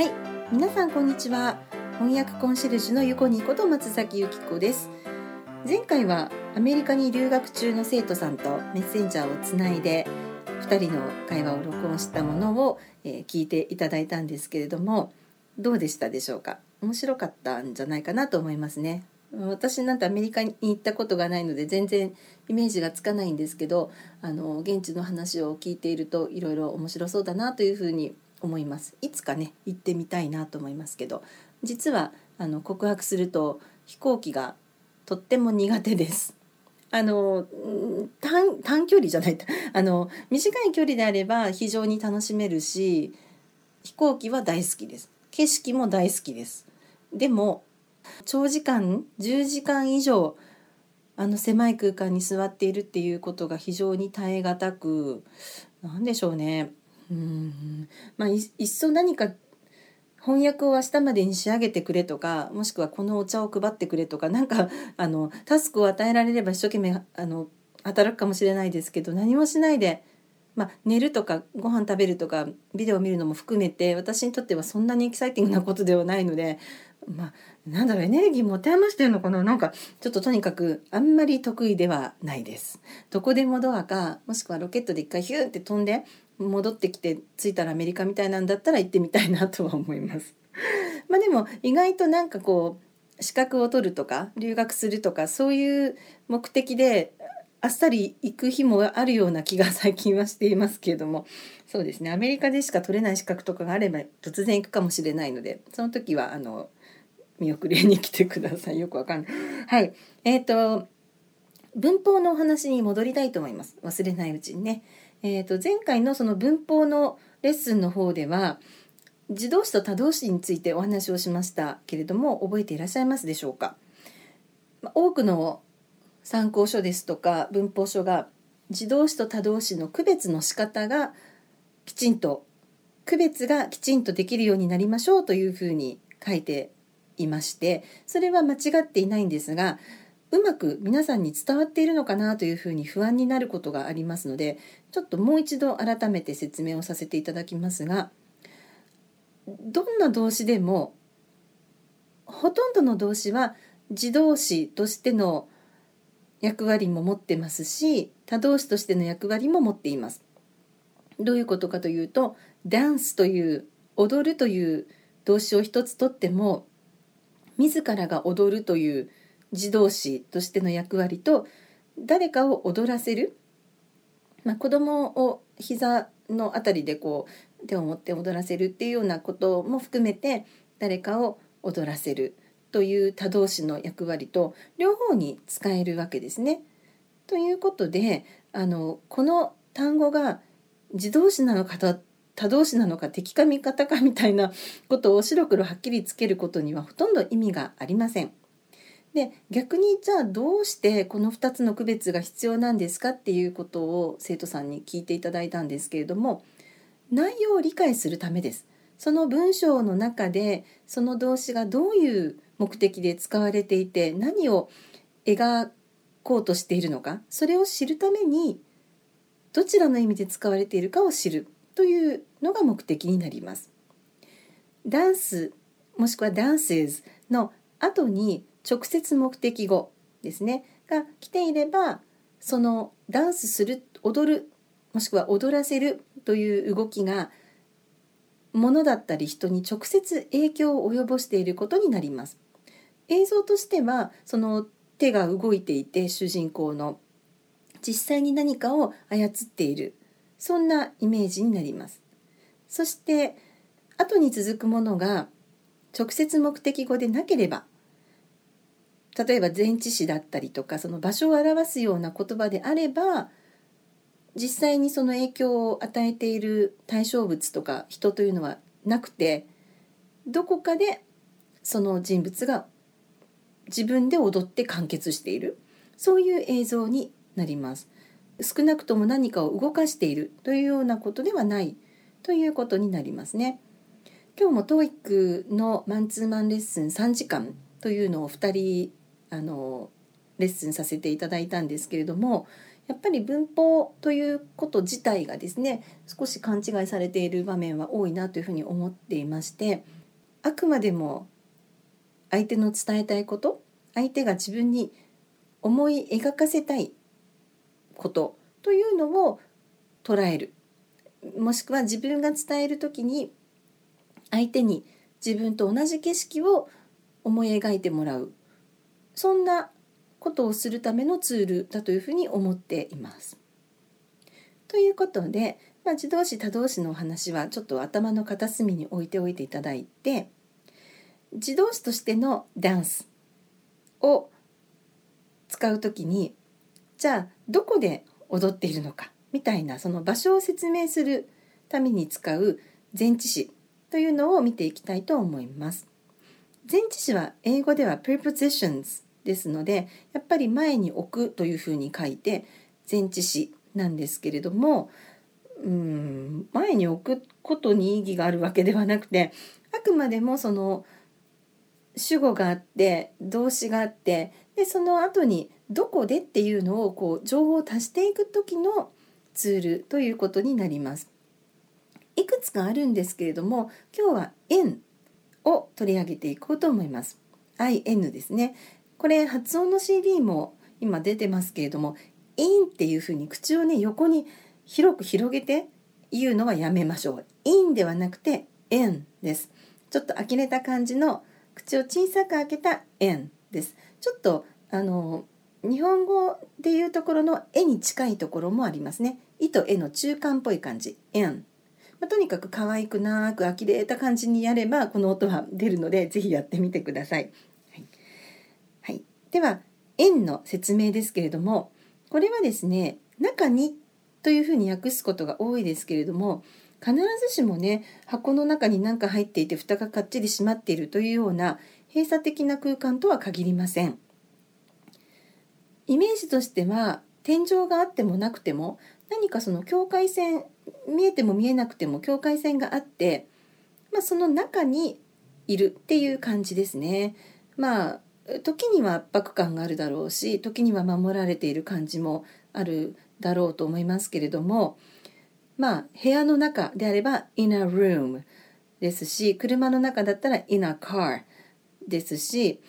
はい。皆さんこんにちは。翻訳コンシェルジュのゆこにこと松崎由紀子です。前回はアメリカに留学中の生徒さんとメッセンジャーをつないで2人の会話を録音したものを、え、聞いていただいたんですけれどもどうでしたでしょうか？面白かったんじゃないかなと思いますね。私なんてアメリカに行ったことがないので全然イメージがつかないんですけどあの現地の話を聞いているといろいろ面白そうだなというふうに思います。いつかね行ってみたいなと思いますけど実はあの告白すると飛行機がとっても苦手です。あの短距離じゃない。あの短い距離であれば非常に楽しめるし飛行機は大好きです。景色も大好きです。でも長時間10時間以上あの狭い空間に座っているっていうことが非常に耐え難く何でしょうね。うんまあいっそ何か翻訳を明日までに仕上げてくれとかもしくはこのお茶を配ってくれとかなんかあのタスクを与えられれば一生懸命あの働くかもしれないですけど何もしないで、まあ、寝るとかご飯食べるとかビデオ見るのも含めて私にとってはそんなにエキサイティングなことではないのでまあなんだろうエネルギー持て余してるのかな？なんかちょっととにかくあんまり得意ではないです。どこでもドアかもしくはロケットで一回ヒューって飛んで戻ってきて着いたらアメリカみたいなんだったら行ってみたいなとは思います。まあでも意外となんかこう資格を取るとか留学するとかそういう目的であっさり行く日もあるような気が最近はしていますけれどもそうですねアメリカでしか取れない資格とかがあれば突然行くかもしれないのでその時はあの見送りに来てくださいよくわかんない。はいえーと文法のお話に戻りたいと思います忘れないうちにね。えー、と前回のその文法のレッスンの方では自動詞と他動詞についてお話をしましたけれども覚えていらっしゃいますでしょうか？多くの参考書ですとか文法書が自動詞と他動詞の区別の仕方がきちんと区別がきちんとできるようになりましょうというふうに書いていましてそれは間違っていないんですがうまく皆さんに伝わっているのかなというふうに不安になることがありますのでちょっともう一度改めて説明をさせていただきますがどんな動詞でもほとんどの動詞は自動詞としての役割も持ってますし他動詞としての役割も持っています。どういうことかというとダンスという踊るという動詞を一つとっても自らが踊るという自動詞としての役割と誰かを踊らせる、まあ、子供を膝のあたりでこう手を持って踊らせるっていうようなことも含めて誰かを踊らせるという他動詞の役割と両方に使えるわけですね。ということであのこの単語が自動詞なのかと他動詞なのか敵か味方かみたいなことを白黒はっきりつけることにはほとんど意味がありません。で逆にじゃあどうしてこの2つの区別が必要なんですかっていうことを生徒さんに聞いていただいたんですけれども内容を理解するためです。その文章の中でその動詞がどういう目的で使われていて何を描こうとしているのかそれを知るためにどちらの意味で使われているかを知るというのが目的になります。ダンスもしくはダンス s の後に直接目的語ですねが来ていればそのダンスする踊るもしくは踊らせるという動きが物だったり人に直接影響を及ぼしていることになります。映像としてはその手が動いていて主人公の実際に何かを操っているそんなイメージになります。そして後に続くものが直接目的語でなければ例えば前置詞だったりとかその場所を表すような言葉であれば実際にその影響を与えている対象物とか人というのはなくてどこかでその人物が自分で踊って完結しているそういう映像になります少なくとも何かを動かしているというようなことではないということになりますね。今日も TOEIC のマンツーマンレッスン3時間というのを2人あのレッスンさせていただいたんですけれどもやっぱり文法ということ自体がですね少し勘違いされている場面は多いなというふうに思っていましてあくまでも相手の伝えたいこと相手が自分に思い描かせたいことというのを捉えるもしくは自分が伝える時に相手に自分と同じ景色を思い描いてもらうそんなことをするためのツールだというふうに思っています。ということで、まあ、自動詞他動詞のお話はちょっと頭の片隅に置いておいていただいて自動詞としてのダンスを使う時にじゃあどこで踊っているのかみたいなその場所を説明するために使う前置詞というのを見ていきたいと思います。前置詞は英語では prepositions ですのでやっぱり前に置くというふうに書いて前置詞なんですけれどもうん前に置くことに意義があるわけではなくてあくまでもその主語があって動詞があってでその後に「どこで?」っていうのをこう情報を足していく時のツールということになります。いくつかあるんですけれども今日は「n」を取り上げていこうと思います。IN ですね。これ発音の CD も今出てますけれども「イン」っていうふうに口をね横に広く広げて言うのはやめましょう。インではなくて「エン」です。ちょっと呆れた感じの口を小さく開けた「エン」です。ちょっとあの日本語でいうところの「絵」に近いところもありますね。「い」と「絵」の中間っぽい感じ「エン」。まあ、とにかく可愛くなく呆れた感じにやればこの音は出るので是非やってみてください。では円の説明ですけれどもこれはですね中にというふうに訳すことが多いですけれども必ずしもね箱の中に何か入っていて蓋がかっちり閉まっているというような閉鎖的な空間とは限りません。イメージとしては天井があってもなくても何かその境界線見えても見えなくても境界線があって、まあ、その中にいるっていう感じですね。まあ時には圧迫感があるだろうし時には守られている感じもあるだろうと思いますけれどもまあ部屋の中であれば in a room ですし車の中だったら in a car ですし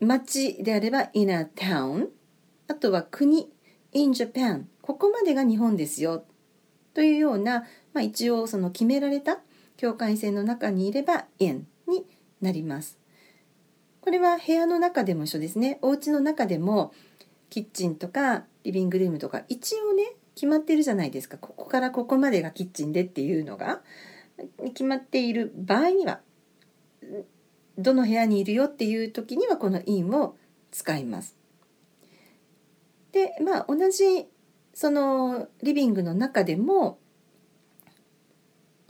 街であれば in a town あとは国。in Japan ここまでが日本ですよ。というような、まあ、一応その決められた境界線の中にいれば in になります。これは部屋の中でも一緒ですね。お家の中でもキッチンとかリビングルームとか一応ね決まってるじゃないですか。ここからここまでがキッチンでっていうのが。決まっている場合にはどの部屋にいるよっていう時にはこの「in」を使います。でまあ同じそのリビングの中でも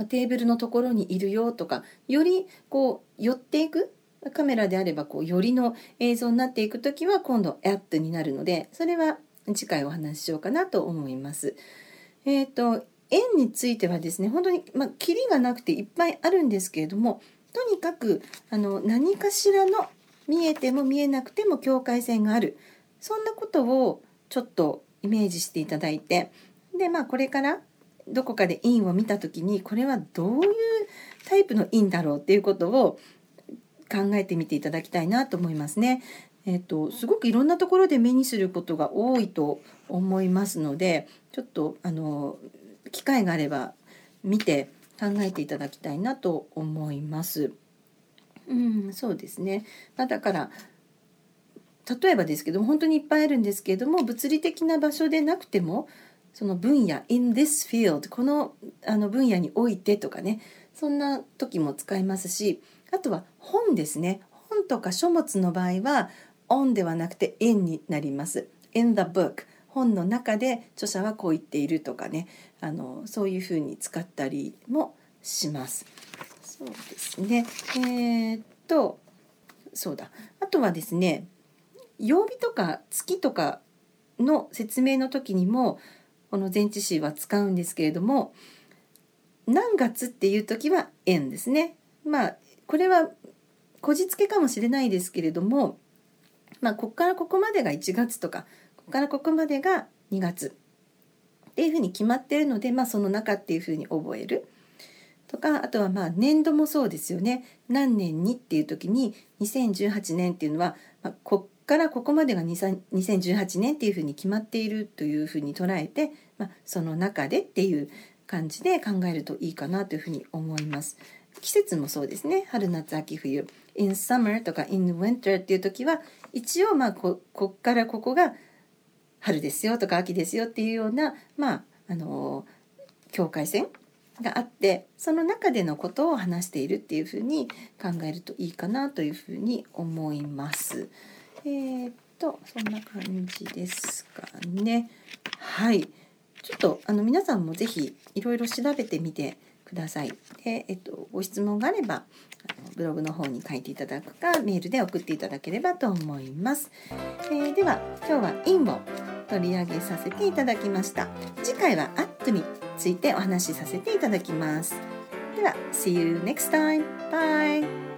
テーブルのところにいるよとかよりこう寄っていくカメラであればこうよりの映像になっていく時は今度 at になるのでそれは次回お話ししようかなと思います。えっ、ー、と円についてはですね本当にまあキリがなくていっぱいあるんですけれどもとにかくあの何かしらの見えても見えなくても境界線があるそんなことをちょっとイメージしていただいてでまあこれからどこかで印を見た時にこれはどういうタイプの印だろうっていうことを考えてみていただきたいなと思いますね。えっと、すごくいろんなところで目にすることが多いと思いますのでちょっとあの機会があれば見て考えていただきたいなと思います。うん、そうですね。まあ、だから例えばですけども本当にいっぱいあるんですけれども物理的な場所でなくてもその分野 in this field このあの分野においてとかねそんな時も使いますしあとは本ですね本とか書物の場合は on ではなくて in になります in the book 本の中で著者はこう言っているとかね。あのそういうふうに使ったりもします。そうですね。えー、っとそうだ。あとはですね曜日とか月とかの説明の時にもこの前置詞は使うんですけれども何月っていう時は円ですね。まあこれはこじつけかもしれないですけれども、まあ、ここからここまでが1月とかここからここまでが2月っていうふうに決まってるので、まあ、その中っていうふうに覚える。とかあとはまあ年度もそうですよね何年にっていう時に2018年っていうのは、まあ、こっからここまでが2018年っていうふうに決まっているというふうに捉えて、まあ、その中でっていう感じで考えるといいかなというふうに思います。季節もそうですね春夏秋冬 in summer とか in winter っていう時は一応まあここっからここが春ですよとか秋ですよっていうようなまああの境界線があってその中でのことを話しているっていうふうに考えるといいかなというふうに思います。えー、っとそんな感じですかね。はいちょっとあの皆さんも是非いろいろ調べてみてください。で、えっと、ご質問があればあのブログの方に書いていただくかメールで送っていただければと思います。えー、では今日は「イン」を取り上げさせていただきました。次回は「アットについてお話しさせていただきます。では、See you next time! Bye!